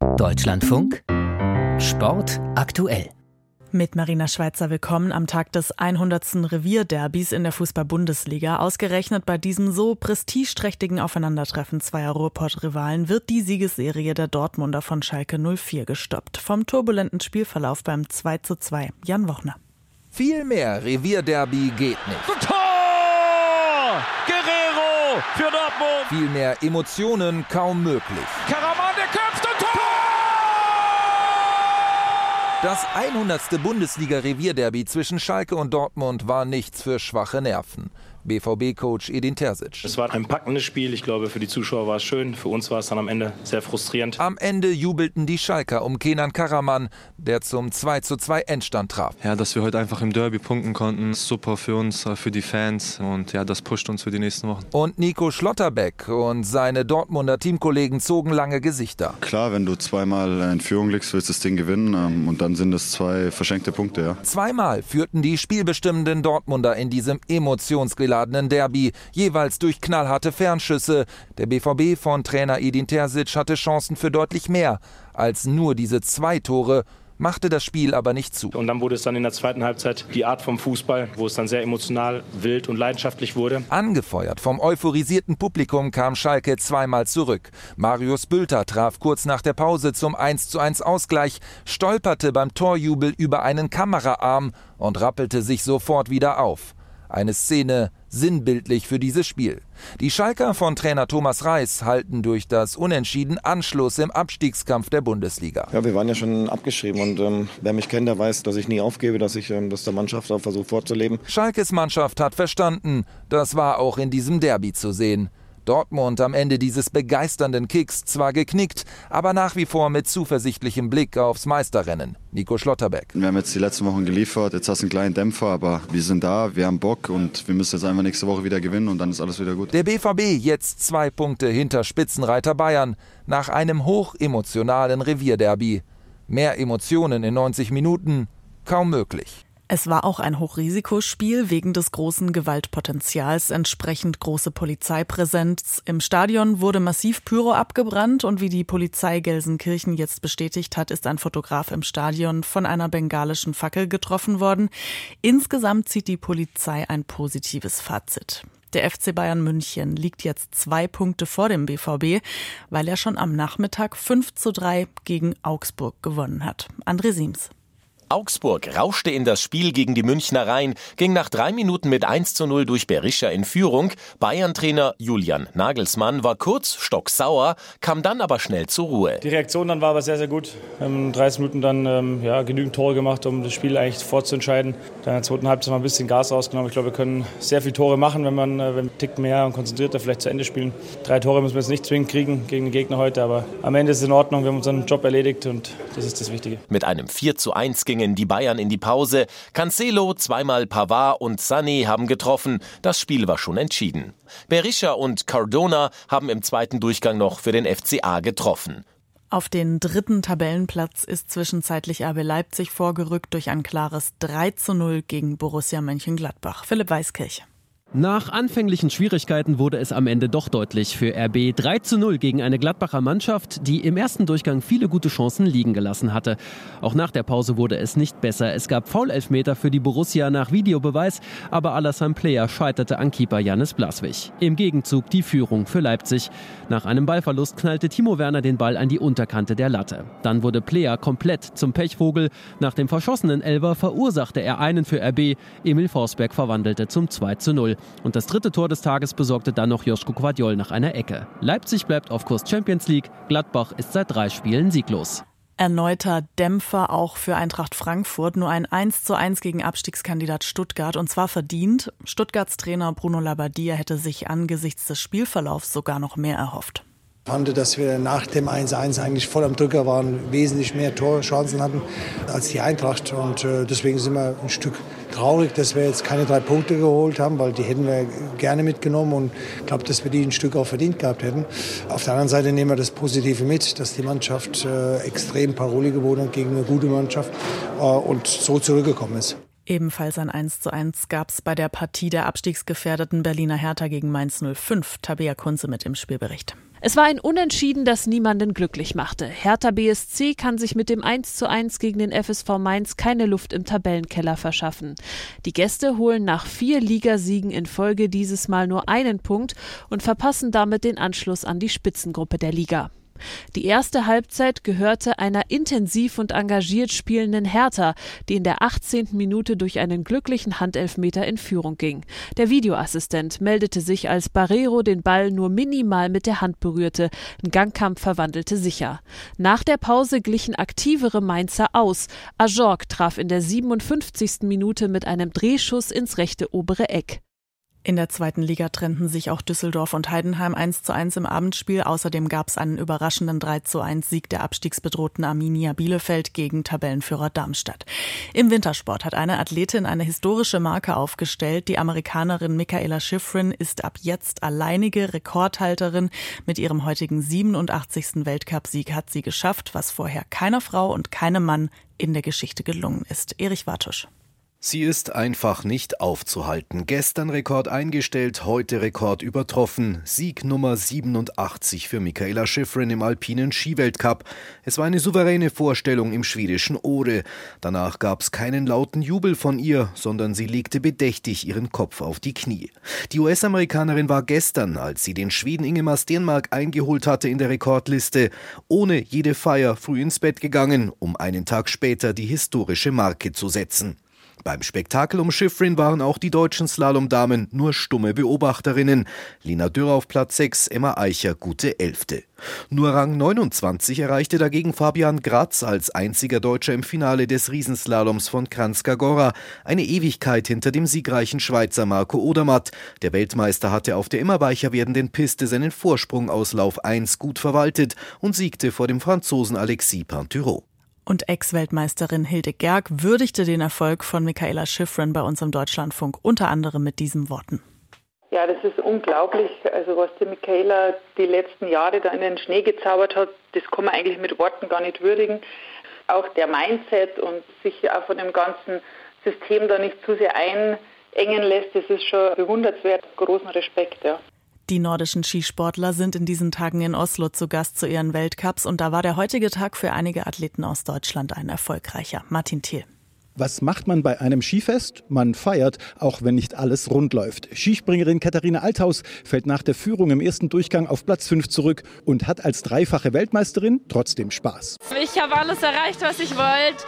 Deutschlandfunk Sport aktuell. Mit Marina Schweizer willkommen am Tag des 100. Revierderbys in der Fußball-Bundesliga. Ausgerechnet bei diesem so prestigeträchtigen Aufeinandertreffen zweier Ruhrpott-Rivalen wird die Siegesserie der Dortmunder von Schalke 04 gestoppt. Vom turbulenten Spielverlauf beim 2 zu 2. Jan Wochner. Viel mehr Revierderby geht nicht. Tor! Guerrero für Dortmund. Viel mehr Emotionen kaum möglich. Karaman, der köpft und Tor! Das 100. Bundesliga-Revierderby zwischen Schalke und Dortmund war nichts für schwache Nerven. BVB-Coach Edin Terzic. Es war ein packendes Spiel. Ich glaube, für die Zuschauer war es schön. Für uns war es dann am Ende sehr frustrierend. Am Ende jubelten die Schalker um Kenan Karaman, der zum 2 zu 2 Endstand traf. Ja, dass wir heute einfach im Derby punkten konnten, super für uns, äh, für die Fans und ja, das pusht uns für die nächsten Wochen. Und Nico Schlotterbeck und seine Dortmunder Teamkollegen zogen lange Gesichter. Klar, wenn du zweimal in Führung liegst, willst du das Ding gewinnen ähm, und dann sind es zwei verschenkte Punkte, ja. Zweimal führten die spielbestimmenden Dortmunder in diesem emotionsgeladenen Derby, jeweils durch knallharte Fernschüsse. Der BVB von Trainer Edin Terzic hatte Chancen für deutlich mehr als nur diese zwei Tore machte das Spiel aber nicht zu. Und dann wurde es dann in der zweiten Halbzeit die Art vom Fußball, wo es dann sehr emotional, wild und leidenschaftlich wurde. Angefeuert vom euphorisierten Publikum kam Schalke zweimal zurück. Marius Bülter traf kurz nach der Pause zum 1:1 Ausgleich, stolperte beim Torjubel über einen Kameraarm und rappelte sich sofort wieder auf. Eine Szene sinnbildlich für dieses Spiel. Die Schalker von Trainer Thomas Reis halten durch das Unentschieden Anschluss im Abstiegskampf der Bundesliga. Ja, wir waren ja schon abgeschrieben und ähm, wer mich kennt, der weiß, dass ich nie aufgebe, dass ich ähm, das der Mannschaft auch versuche vorzuleben. Schalkes Mannschaft hat verstanden, das war auch in diesem Derby zu sehen. Dortmund am Ende dieses begeisternden Kicks zwar geknickt, aber nach wie vor mit zuversichtlichem Blick aufs Meisterrennen. Nico Schlotterbeck. Wir haben jetzt die letzten Wochen geliefert, jetzt hast du einen kleinen Dämpfer, aber wir sind da, wir haben Bock und wir müssen jetzt einfach nächste Woche wieder gewinnen und dann ist alles wieder gut. Der BVB jetzt zwei Punkte hinter Spitzenreiter Bayern nach einem hochemotionalen Revierderby. Mehr Emotionen in 90 Minuten kaum möglich. Es war auch ein Hochrisikospiel wegen des großen Gewaltpotenzials, entsprechend große Polizeipräsenz. Im Stadion wurde massiv Pyro abgebrannt und wie die Polizei Gelsenkirchen jetzt bestätigt hat, ist ein Fotograf im Stadion von einer bengalischen Fackel getroffen worden. Insgesamt zieht die Polizei ein positives Fazit. Der FC Bayern München liegt jetzt zwei Punkte vor dem BVB, weil er schon am Nachmittag 5 zu 3 gegen Augsburg gewonnen hat. André Siems. Augsburg rauschte in das Spiel gegen die Münchner rein, ging nach drei Minuten mit 1 zu 0 durch Berisha in Führung. Bayern-Trainer Julian Nagelsmann war kurz stocksauer, kam dann aber schnell zur Ruhe. Die Reaktion dann war aber sehr, sehr gut. Wir haben in 30 Minuten dann ähm, ja, genügend Tore gemacht, um das Spiel eigentlich vorzuentscheiden. Dann in der zweiten Halbzeit mal ein bisschen Gas rausgenommen. Ich glaube, wir können sehr viele Tore machen, wenn man äh, wenn einen Tick mehr und konzentrierter vielleicht zu Ende spielen. Drei Tore müssen wir jetzt nicht zwingend kriegen gegen den Gegner heute, aber am Ende ist es in Ordnung. Wir haben unseren Job erledigt und das ist das Wichtige. Mit einem 4 zu 1 ging gingen die Bayern in die Pause. Cancelo, zweimal Pavard und Sané haben getroffen. Das Spiel war schon entschieden. Berisha und Cardona haben im zweiten Durchgang noch für den FCA getroffen. Auf den dritten Tabellenplatz ist zwischenzeitlich RB Leipzig vorgerückt durch ein klares 3 zu 0 gegen Borussia Mönchengladbach. Philipp Weiskirch. Nach anfänglichen Schwierigkeiten wurde es am Ende doch deutlich für RB 3 zu 0 gegen eine Gladbacher Mannschaft, die im ersten Durchgang viele gute Chancen liegen gelassen hatte. Auch nach der Pause wurde es nicht besser. Es gab Foulelfmeter für die Borussia nach Videobeweis, aber Alassane Player scheiterte an Keeper Janis Blaswig. Im Gegenzug die Führung für Leipzig. Nach einem Ballverlust knallte Timo Werner den Ball an die Unterkante der Latte. Dann wurde Player komplett zum Pechvogel. Nach dem verschossenen Elver verursachte er einen für RB. Emil Forsberg verwandelte zum 2 zu 0. Und das dritte Tor des Tages besorgte dann noch Joschko Quadiol nach einer Ecke. Leipzig bleibt auf Kurs Champions League, Gladbach ist seit drei Spielen sieglos. Erneuter Dämpfer auch für Eintracht Frankfurt. Nur ein 1 zu 1 gegen Abstiegskandidat Stuttgart und zwar verdient. Stuttgarts Trainer Bruno Labbadia hätte sich angesichts des Spielverlaufs sogar noch mehr erhofft. Ich fand, dass wir nach dem 1-1 eigentlich voll am Drücker waren, wesentlich mehr Torchancen hatten als die Eintracht. Und äh, deswegen sind wir ein Stück traurig, dass wir jetzt keine drei Punkte geholt haben, weil die hätten wir gerne mitgenommen und ich glaube, dass wir die ein Stück auch verdient gehabt hätten. Auf der anderen Seite nehmen wir das Positive mit, dass die Mannschaft äh, extrem Paroli geboten hat gegen eine gute Mannschaft äh, und so zurückgekommen ist. Ebenfalls ein 1 zu 1 gab es bei der Partie der abstiegsgefährdeten Berliner Hertha gegen Mainz 05. Tabea Kunze mit im Spielbericht. Es war ein Unentschieden, das niemanden glücklich machte. Hertha BSC kann sich mit dem 1 zu 1 gegen den FSV Mainz keine Luft im Tabellenkeller verschaffen. Die Gäste holen nach vier Ligasiegen in Folge dieses Mal nur einen Punkt und verpassen damit den Anschluss an die Spitzengruppe der Liga. Die erste Halbzeit gehörte einer intensiv und engagiert spielenden Hertha, die in der 18. Minute durch einen glücklichen Handelfmeter in Führung ging. Der Videoassistent meldete sich, als Barrero den Ball nur minimal mit der Hand berührte. Ein Gangkampf verwandelte sicher. Nach der Pause glichen aktivere Mainzer aus. Ajorg traf in der 57. Minute mit einem Drehschuss ins rechte obere Eck. In der zweiten Liga trennten sich auch Düsseldorf und Heidenheim 1 zu 1 im Abendspiel. Außerdem gab es einen überraschenden 3 zu 1 Sieg der abstiegsbedrohten Arminia Bielefeld gegen Tabellenführer Darmstadt. Im Wintersport hat eine Athletin eine historische Marke aufgestellt. Die Amerikanerin Michaela Schifrin ist ab jetzt alleinige Rekordhalterin. Mit ihrem heutigen 87. Weltcupsieg hat sie geschafft, was vorher keiner Frau und keinem Mann in der Geschichte gelungen ist. Erich Wartusch. Sie ist einfach nicht aufzuhalten. Gestern Rekord eingestellt, heute Rekord übertroffen. Sieg Nummer 87 für Michaela Schifrin im alpinen Skiweltcup. Es war eine souveräne Vorstellung im schwedischen Ode. Danach gab es keinen lauten Jubel von ihr, sondern sie legte bedächtig ihren Kopf auf die Knie. Die US-Amerikanerin war gestern, als sie den Schweden Ingemar Stenmark eingeholt hatte in der Rekordliste, ohne jede Feier früh ins Bett gegangen, um einen Tag später die historische Marke zu setzen. Beim Spektakel um Schifrin waren auch die deutschen Slalomdamen nur stumme Beobachterinnen. Lina Dürr auf Platz 6, Emma Eicher gute Elfte. Nur Rang 29 erreichte dagegen Fabian Gratz als einziger Deutscher im Finale des Riesenslaloms von Kranjska Gora. Eine Ewigkeit hinter dem siegreichen Schweizer Marco Odermatt. Der Weltmeister hatte auf der immer weicher werdenden Piste seinen Vorsprung aus Lauf 1 gut verwaltet und siegte vor dem Franzosen Alexis Pinturo. Und Ex-Weltmeisterin Hilde Gerg würdigte den Erfolg von Michaela Schiffrin bei uns im Deutschlandfunk unter anderem mit diesen Worten. Ja, das ist unglaublich. Also was die Michaela die letzten Jahre da in den Schnee gezaubert hat, das kann man eigentlich mit Worten gar nicht würdigen. Auch der Mindset und sich auch von dem ganzen System da nicht zu sehr einengen lässt, das ist schon bewundernswert. Großen Respekt, ja. Die nordischen Skisportler sind in diesen Tagen in Oslo zu Gast zu ihren Weltcups und da war der heutige Tag für einige Athleten aus Deutschland ein erfolgreicher. Martin Thiel. Was macht man bei einem Skifest? Man feiert, auch wenn nicht alles rund läuft. Skispringerin Katharina Althaus fällt nach der Führung im ersten Durchgang auf Platz 5 zurück und hat als dreifache Weltmeisterin trotzdem Spaß. Ich habe alles erreicht, was ich wollte.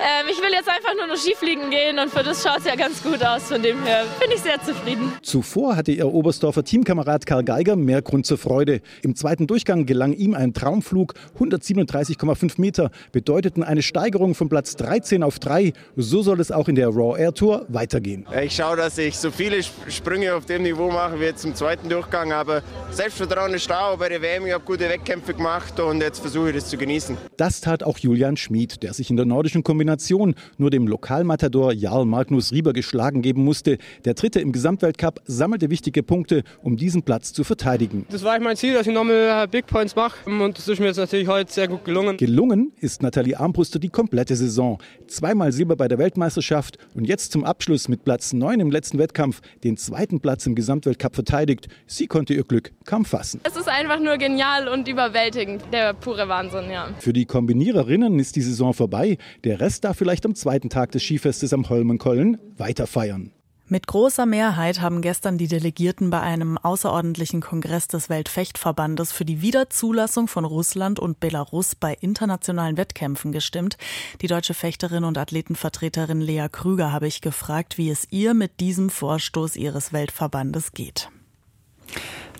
Ähm, ich will jetzt einfach nur noch Skifliegen gehen und für das schaut es ja ganz gut aus. Von dem her bin ich sehr zufrieden. Zuvor hatte ihr Oberstdorfer Teamkamerad Karl Geiger mehr Grund zur Freude. Im zweiten Durchgang gelang ihm ein Traumflug. 137,5 Meter bedeuteten eine Steigerung von Platz 13 auf 3. So soll es auch in der Raw Air Tour weitergehen. Ich schaue, dass ich so viele Sprünge auf dem Niveau mache wie jetzt im zweiten Durchgang. Aber Selbstvertrauen ist da. Bei der WM ich habe gute Wettkämpfe gemacht und jetzt versuche ich das zu genießen. Das tat auch Julian Schmid, der sich in der nordischen Kombination Kombination nur dem Lokalmatador Jarl Magnus Rieber geschlagen geben musste. Der Dritte im Gesamtweltcup sammelte wichtige Punkte, um diesen Platz zu verteidigen. Das war mein Ziel, dass ich nochmal Big Points mache und das ist mir jetzt natürlich heute sehr gut gelungen. Gelungen ist Nathalie Armbruster die komplette Saison. Zweimal Silber bei der Weltmeisterschaft und jetzt zum Abschluss mit Platz 9 im letzten Wettkampf den zweiten Platz im Gesamtweltcup verteidigt. Sie konnte ihr Glück kaum fassen. Es ist einfach nur genial und überwältigend. Der pure Wahnsinn, ja. Für die Kombiniererinnen ist die Saison vorbei. Der Rest darf vielleicht am zweiten Tag des Skifestes am Holmenkollen weiter feiern. Mit großer Mehrheit haben gestern die Delegierten bei einem außerordentlichen Kongress des Weltfechtverbandes für die Wiederzulassung von Russland und Belarus bei internationalen Wettkämpfen gestimmt. Die deutsche Fechterin und Athletenvertreterin Lea Krüger habe ich gefragt, wie es ihr mit diesem Vorstoß ihres Weltverbandes geht.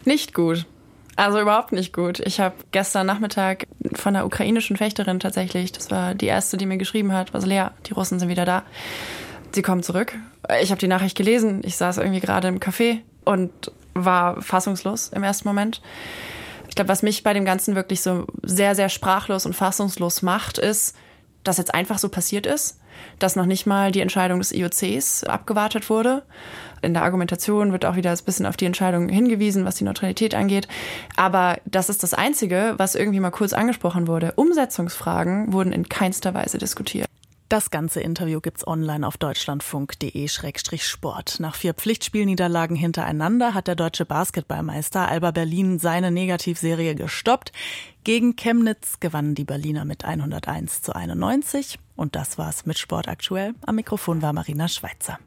Nicht gut. Also überhaupt nicht gut. Ich habe gestern Nachmittag von einer ukrainischen Fechterin tatsächlich, das war die erste, die mir geschrieben hat, also Lea, die Russen sind wieder da. Sie kommen zurück. Ich habe die Nachricht gelesen. Ich saß irgendwie gerade im Café und war fassungslos im ersten Moment. Ich glaube, was mich bei dem Ganzen wirklich so sehr, sehr sprachlos und fassungslos macht, ist, dass jetzt einfach so passiert ist, dass noch nicht mal die Entscheidung des IOCs abgewartet wurde in der Argumentation wird auch wieder ein bisschen auf die Entscheidung hingewiesen, was die Neutralität angeht. Aber das ist das Einzige, was irgendwie mal kurz angesprochen wurde. Umsetzungsfragen wurden in keinster Weise diskutiert. Das ganze Interview gibt's online auf deutschlandfunk.de-sport. Nach vier Pflichtspielniederlagen hintereinander hat der deutsche Basketballmeister Alba Berlin seine Negativserie gestoppt. Gegen Chemnitz gewannen die Berliner mit 101 zu 91. Und das war's mit Sport aktuell. Am Mikrofon war Marina Schweizer.